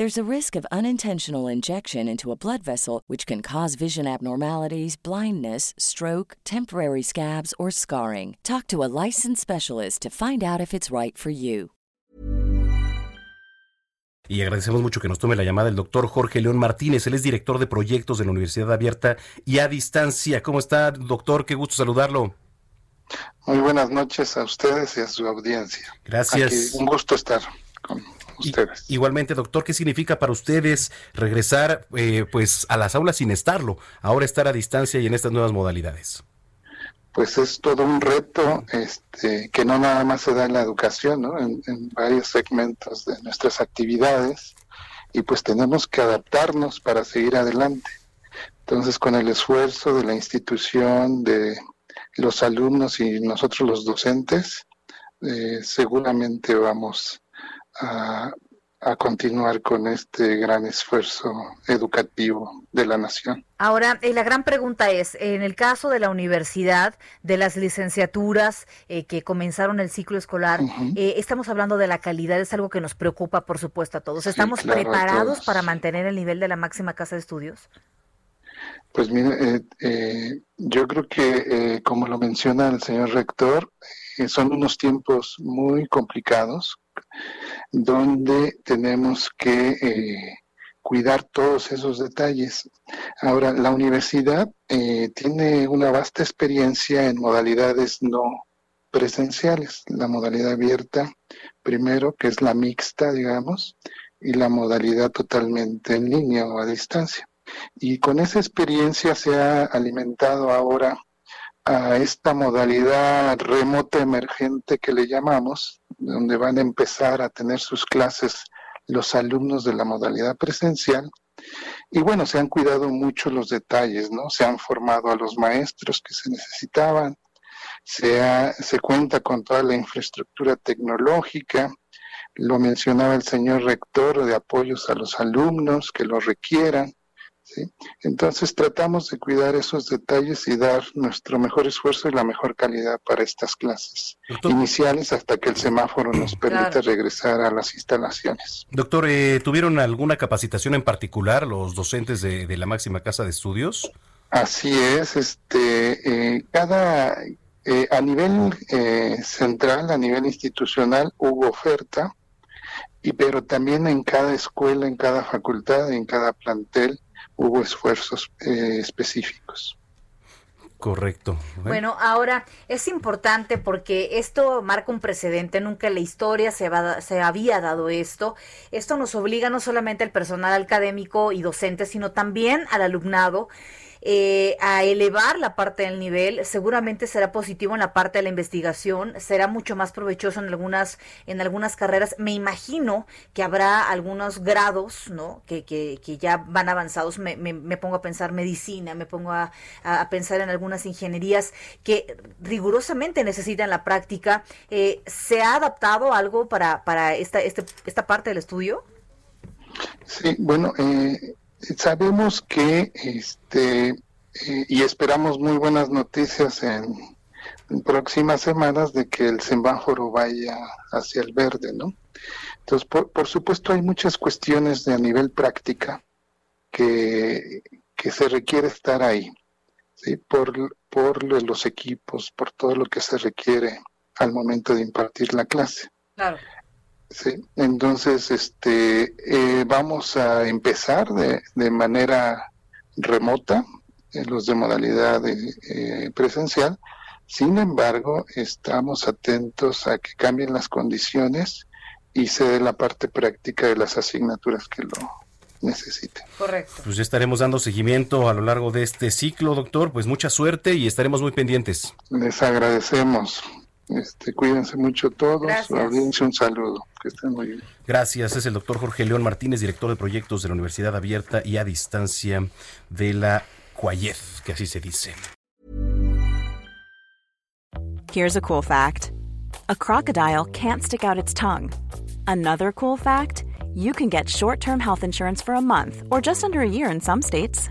There's a risk of unintentional injection into a blood vessel, which can cause vision abnormalities, blindness, stroke, temporary scabs, or scarring. Talk to a licensed specialist to find out if it's right for you. Y agradecemos mucho que nos tome la llamada el doctor Jorge León Martínez. Él es director de proyectos de la Universidad Abierta y a Distancia. ¿Cómo está, doctor? Qué gusto saludarlo. Muy buenas noches a ustedes y a su audiencia. Gracias. Aquí, un gusto estar con ustedes. igualmente, doctor, ¿qué significa para ustedes regresar eh, pues a las aulas sin estarlo, ahora estar a distancia y en estas nuevas modalidades? Pues es todo un reto este, que no nada más se da en la educación, ¿no? en, en varios segmentos de nuestras actividades y pues tenemos que adaptarnos para seguir adelante. Entonces, con el esfuerzo de la institución, de los alumnos y nosotros los docentes, eh, seguramente vamos a, a, continuar con este gran esfuerzo educativo de la nación. Ahora, eh, la gran pregunta es, en el caso de la universidad, de las licenciaturas eh, que comenzaron el ciclo escolar, uh -huh. eh, estamos hablando de la calidad, es algo que nos preocupa, por supuesto, a todos. ¿Estamos sí, claro, preparados para mantener el nivel de la máxima casa de estudios? Pues mire, eh, yo creo que, como lo menciona el señor rector, son unos tiempos muy complicados donde tenemos que eh, cuidar todos esos detalles. Ahora, la universidad eh, tiene una vasta experiencia en modalidades no presenciales, la modalidad abierta, primero, que es la mixta, digamos, y la modalidad totalmente en línea o a distancia. Y con esa experiencia se ha alimentado ahora a esta modalidad remota emergente que le llamamos, donde van a empezar a tener sus clases los alumnos de la modalidad presencial. Y bueno, se han cuidado mucho los detalles, ¿no? Se han formado a los maestros que se necesitaban, se, ha, se cuenta con toda la infraestructura tecnológica, lo mencionaba el señor rector de apoyos a los alumnos que lo requieran. ¿Sí? Entonces tratamos de cuidar esos detalles y dar nuestro mejor esfuerzo y la mejor calidad para estas clases Doctor, iniciales hasta que el semáforo nos permita claro. regresar a las instalaciones. Doctor, eh, ¿tuvieron alguna capacitación en particular los docentes de, de la máxima casa de estudios? Así es, este, eh, cada, eh, a nivel eh, central, a nivel institucional, hubo oferta, y pero también en cada escuela, en cada facultad, en cada plantel, hubo esfuerzos eh, específicos. Correcto. Bueno, ahora es importante porque esto marca un precedente, nunca en la historia se, va, se, había dado esto. Esto nos obliga no solamente al personal académico y docente, sino también al alumnado eh, a elevar la parte del nivel, seguramente será positivo en la parte de la investigación, será mucho más provechoso en algunas, en algunas carreras. Me imagino que habrá algunos grados, ¿no? Que, que, que ya van avanzados. Me, me, me, pongo a pensar medicina, me pongo a, a, pensar en algunas ingenierías que rigurosamente necesitan la práctica. Eh, ¿Se ha adaptado algo para, para esta, este, esta parte del estudio? Sí, bueno, eh, sabemos que este eh, y esperamos muy buenas noticias en, en, próximas semanas de que el semáforo vaya hacia el verde, ¿no? Entonces, por, por supuesto, hay muchas cuestiones de a nivel práctica que, que se requiere estar ahí, ¿sí? Por, por los equipos, por todo lo que se requiere al momento de impartir la clase. Claro. Sí, entonces este, eh, vamos a empezar de, de manera remota, eh, los de modalidad de, eh, presencial. Sin embargo, estamos atentos a que cambien las condiciones y se dé la parte práctica de las asignaturas que lo necesiten. Correcto. Pues ya estaremos dando seguimiento a lo largo de este ciclo, doctor. Pues mucha suerte y estaremos muy pendientes. Les agradecemos. Este, cuídense mucho todos. Audiencia, un saludo. Que estén muy bien. Gracias. Es el doctor Jorge León Martínez, director de proyectos de la Universidad Abierta y a Distancia de la CUAYEF, que así se dice. Here's a cool fact: a crocodile can't stick out its tongue. Another cool fact: you can get short-term health insurance for a month or just under a year in some states.